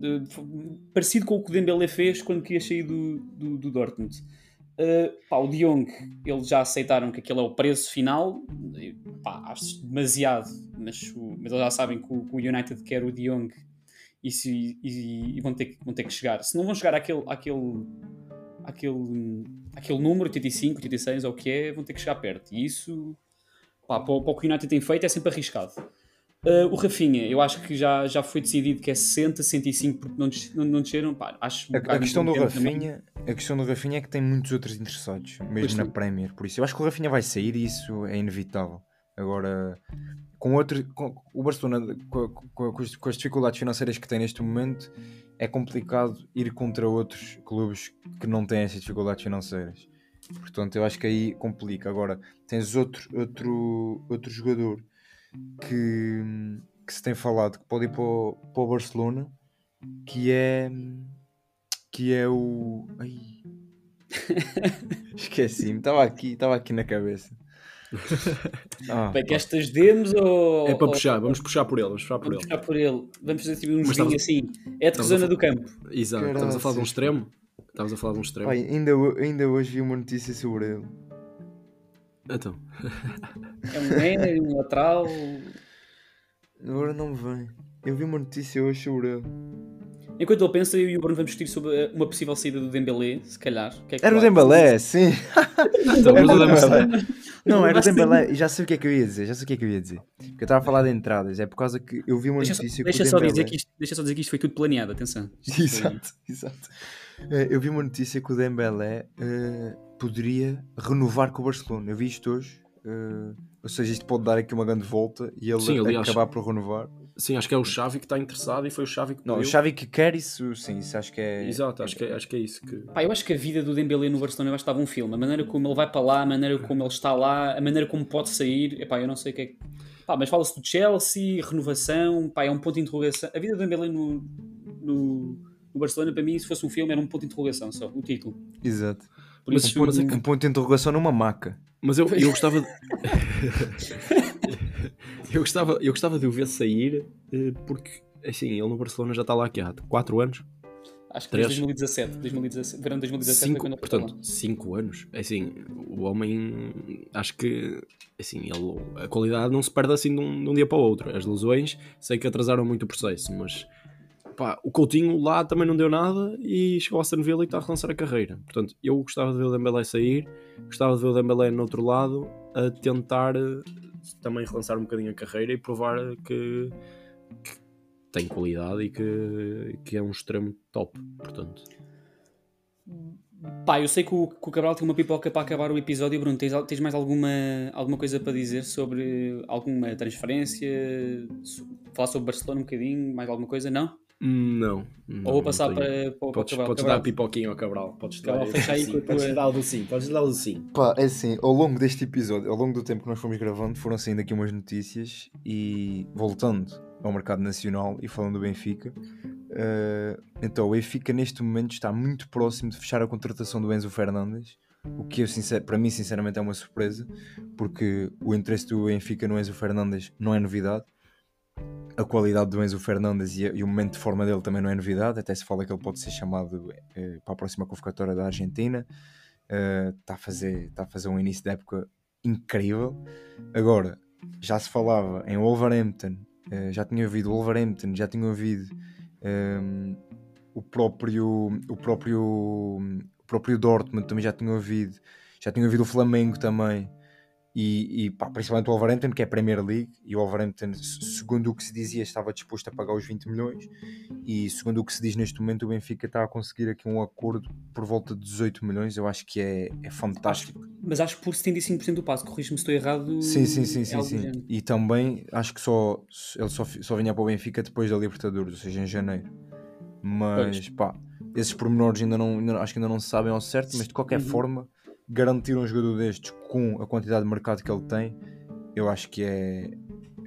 [SPEAKER 2] parecido com o que o Dembélé fez quando queria sair do, do, do Dortmund. Uh, pá, o De Jong, eles já aceitaram que aquele é o preço final, pá, acho demasiado, mas, o, mas eles já sabem que o, que o United quer o De Jong e, se, e, e, vão, ter, vão ter que chegar. Se não vão chegar àquele, àquele, àquele, àquele número, 85, 86 ou o que é, vão ter que chegar perto. E isso pá, para, o, para o que o United tem feito é sempre arriscado. Uh, o Rafinha, eu acho que já, já foi decidido que é 60, 65 porque não, não, não desceram. Pá, acho
[SPEAKER 4] a, a questão do Rafinha, a questão do Rafinha é que tem muitos outros interessados, mesmo pois na sim. Premier. Por isso, eu acho que o Rafinha vai sair e isso é inevitável. Agora, com outro, com, o Barcelona, com, com, com, as, com as dificuldades financeiras que tem neste momento, é complicado ir contra outros clubes que não têm essas dificuldades financeiras. Portanto, eu acho que aí complica. Agora, tens outro, outro, outro jogador que, que se tem falado que pode ir para o, para o Barcelona, que é que é o. Ai. Esqueci-me, estava aqui, estava aqui na cabeça. Ah,
[SPEAKER 2] Bem, que estas demos ou.
[SPEAKER 3] É para
[SPEAKER 2] ou-
[SPEAKER 3] puxar, vamos puxar por ele, vamos puxar por
[SPEAKER 2] Vamos
[SPEAKER 3] ele.
[SPEAKER 2] puxar por ele. Vamos fazer tipo um joguinho
[SPEAKER 3] estamos-
[SPEAKER 2] assim. É de
[SPEAKER 3] a
[SPEAKER 2] zona
[SPEAKER 3] fa-
[SPEAKER 2] do campo.
[SPEAKER 3] Exato, estamos a falar de um extremo. Estamos a falar de um extremo.
[SPEAKER 4] Pai, ainda, ainda hoje vi uma notícia sobre ele.
[SPEAKER 3] Então,
[SPEAKER 2] É um médio, um lateral.
[SPEAKER 4] Agora não me vem. Eu vi uma notícia hoje sobre ele.
[SPEAKER 2] Enquanto ele pensa, eu e o Bruno vamos discutir sobre eh, uma possível saída do Dembélé, se calhar. Que é que
[SPEAKER 4] Era o? Dembélé, sim.
[SPEAKER 3] então
[SPEAKER 4] Era o
[SPEAKER 3] Dembélé-.
[SPEAKER 4] Não, era o Dembélé. E já sei o que é que eu ia dizer. Já sei o que é que eu ia dizer. Porque eu estava a falar de entradas. É por causa que eu vi uma
[SPEAKER 2] Deixa, só-
[SPEAKER 4] notícia
[SPEAKER 2] deixa
[SPEAKER 4] que o
[SPEAKER 2] só
[SPEAKER 4] Dembélé...
[SPEAKER 2] dizer que isto, deixa só dizer que isto foi tudo planeado, atenção. Isto foi-
[SPEAKER 4] Exato, exato. Eu vi uma notícia que o Dembélé eh, poderia renovar com o Barcelona. Eu vi isto hoje. eh, ou seja, isto pode dar aqui uma grande volta e ele
[SPEAKER 3] Sim, aliás-
[SPEAKER 4] acabar por renovar.
[SPEAKER 3] Sim, acho que é o Xavi que está interessado e foi o Xavi que
[SPEAKER 4] Não, o
[SPEAKER 3] pediu.
[SPEAKER 4] Xavi que quer isso, sim, isso acho que é...
[SPEAKER 3] Exato, acho que, é, acho que é isso que.
[SPEAKER 2] Pá, eu acho que a vida do Dembélé no Barcelona vai estar um filme. A maneira como ele vai para lá, a maneira como ele está lá, a maneira como pode sair. Epá, eu não sei o que é que... Pá, mas fala-se do Chelsea, renovação, pá, é um ponto de interrogação. A vida do Dembélé no, no, no Barcelona, para mim, se fosse um filme, era um ponto de interrogação só, o título.
[SPEAKER 4] Exato.
[SPEAKER 2] Por
[SPEAKER 3] Mas
[SPEAKER 2] isso,
[SPEAKER 3] mas é
[SPEAKER 4] Um ponto de interrogação numa maca.
[SPEAKER 3] Mas eu, eu gostava de... eu, gostava, eu gostava de o ver sair eh, porque assim, ele no Barcelona já está lá aqui há 4 anos.
[SPEAKER 2] acho que
[SPEAKER 3] três.
[SPEAKER 2] desde 2017, 2017, verão de 2017 foi
[SPEAKER 3] Cinco, portanto, 5 anos. É Assim, o homem acho que assim, ele, a qualidade não se perde assim de um, de um dia para o outro. As lesões sei que atrasaram muito o processo, mas o Coutinho lá também não deu nada e chegou ao Aston Villa e está a relançar a carreira. Portanto, eu gostava de ver o Dembélé sair, gostava de ver o Dembélé no outro lado a tentar eh, também relançar um bocadinho a carreira e provar que, que tem qualidade e que, que é um extremo top. Portanto,
[SPEAKER 2] Pá, eu sei que o, que o Cabral tem uma pipoca para acabar o episódio. Bruno, tens, tens mais alguma, alguma coisa para dizer sobre alguma transferência? Falar sobre Barcelona um bocadinho? Mais alguma coisa? Não?
[SPEAKER 3] Não. não
[SPEAKER 2] Ou vou passar
[SPEAKER 3] não
[SPEAKER 2] para, para, o
[SPEAKER 3] Podes,
[SPEAKER 2] Cabral?
[SPEAKER 3] podes
[SPEAKER 2] Cabral,
[SPEAKER 3] dar a pipoquinha ao Cabral. Podes
[SPEAKER 2] Cabral,
[SPEAKER 3] dar,
[SPEAKER 2] fecha aí
[SPEAKER 3] sim,
[SPEAKER 2] com a
[SPEAKER 3] podes dar o do sim. Podes dar o do sim.
[SPEAKER 4] Pá, é assim, ao longo deste episódio, ao longo do tempo que nós fomos gravando, foram saindo aqui umas notícias e voltando ao mercado nacional e falando do Benfica. eh, então, o Benfica neste momento está muito próximo de fechar a contratação do Enzo Fernandes, o que eu, sincer- para mim, sinceramente, é uma surpresa, porque o interesse do Benfica no Enzo Fernandes não é novidade. A qualidade do Enzo Fernandes e, e o momento de forma dele também não é novidade, até se fala que ele pode ser chamado eh, para a próxima convocatória da Argentina. Está a fazer está a fazer um início de época incrível. Agora já se falava em Wolverhampton eh, já tinha ouvido Wolverhampton já tinha ouvido ehm, o próprio o próprio o próprio Dortmund também já tinha ouvido já tinha ouvido o Flamengo também e, e pá, principalmente o Wolverhampton que é a Premier League e o Wolverhampton se- segundo o que se dizia estava disposto a pagar os 20 milhões e segundo o que se diz neste momento o Benfica está a conseguir aqui um acordo por volta de 18 milhões eu acho que é, é fantástico
[SPEAKER 2] Mas acho por 75% do passo, corrijo-me se estou errado.
[SPEAKER 4] sim, sim, sim,
[SPEAKER 2] é
[SPEAKER 4] sim,
[SPEAKER 2] do
[SPEAKER 4] sim. e também acho que só ele só, só vinha para o Benfica depois da Libertadores, ou seja, em janeiro mas pá, esses pormenores ainda não, ainda acho que ainda não se sabem ao certo, mas de qualquer
[SPEAKER 2] Uhum.
[SPEAKER 4] forma garantir um jogador destes com a quantidade de mercado que ele tem, eu acho que é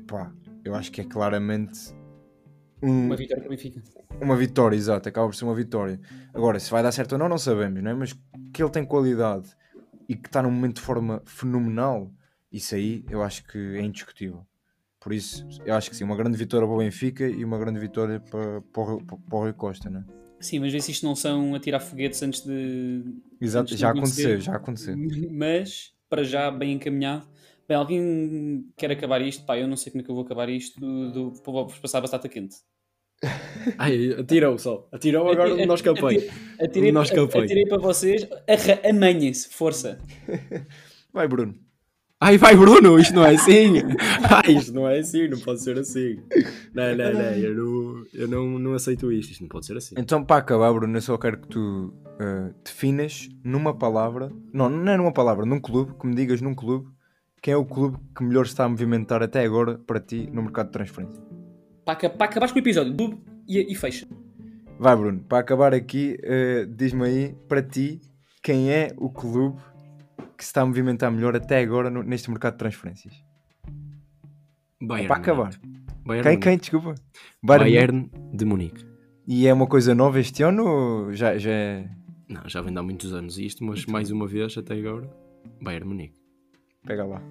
[SPEAKER 4] pá, eu acho que é claramente um,
[SPEAKER 2] Uma vitória para o Benfica.
[SPEAKER 4] uma vitória, exato, acaba por ser uma vitória. Agora, se vai dar certo ou não, não sabemos, não é? Mas que ele tem qualidade e que está num momento de forma fenomenal, isso aí eu acho que é indiscutível. Por isso, eu acho que sim, uma grande vitória para o Benfica e uma grande vitória para, para, o, Rui- para o Rui Costa, não é?
[SPEAKER 2] Sim, mas vê se isto não são a tirar foguetes antes de.
[SPEAKER 4] Exato,
[SPEAKER 2] antes de
[SPEAKER 4] já
[SPEAKER 2] acontecer.
[SPEAKER 4] aconteceu, já aconteceu.
[SPEAKER 2] Mas, para já, bem encaminhado. Bem, alguém quer acabar isto? Pá, eu não sei como é que eu vou acabar isto. Do, do, vou passar a batata quente.
[SPEAKER 3] Ai, atirou só. Atirou agora no nosso campanha.
[SPEAKER 2] Atirei,
[SPEAKER 3] O nosso campanha.
[SPEAKER 2] atirei para vocês. Amanhem-se, força.
[SPEAKER 4] Vai, Bruno.
[SPEAKER 3] Ai, vai Bruno, isto não é assim. Ai, isto não é assim, não pode ser assim. Não, não, não, eu, não, eu não, não aceito isto, isto não pode ser assim.
[SPEAKER 4] Então, para acabar, Bruno, eu só quero que tu eh, definas numa palavra, não, não é numa palavra, num clube, que me digas num clube, quem é o clube que melhor está a movimentar até agora para ti no mercado de transferência.
[SPEAKER 2] Para, para acabares com o episódio, dub e, e fecha.
[SPEAKER 4] Vai, Bruno, para acabar aqui, eh, diz-me aí, para ti, quem é o clube que se está a movimentar melhor até agora no- neste mercado de transferências?
[SPEAKER 3] Bayern
[SPEAKER 4] para acabar.
[SPEAKER 3] Bayern,
[SPEAKER 4] Quem, quem, desculpa? Bayern
[SPEAKER 3] Bayern de Munique.
[SPEAKER 4] E é uma coisa nova este ano ou já, já é...
[SPEAKER 3] Não, já vem de há muitos anos isto, mas mais uma vez até agora, Bayern Munique.
[SPEAKER 4] Pega lá.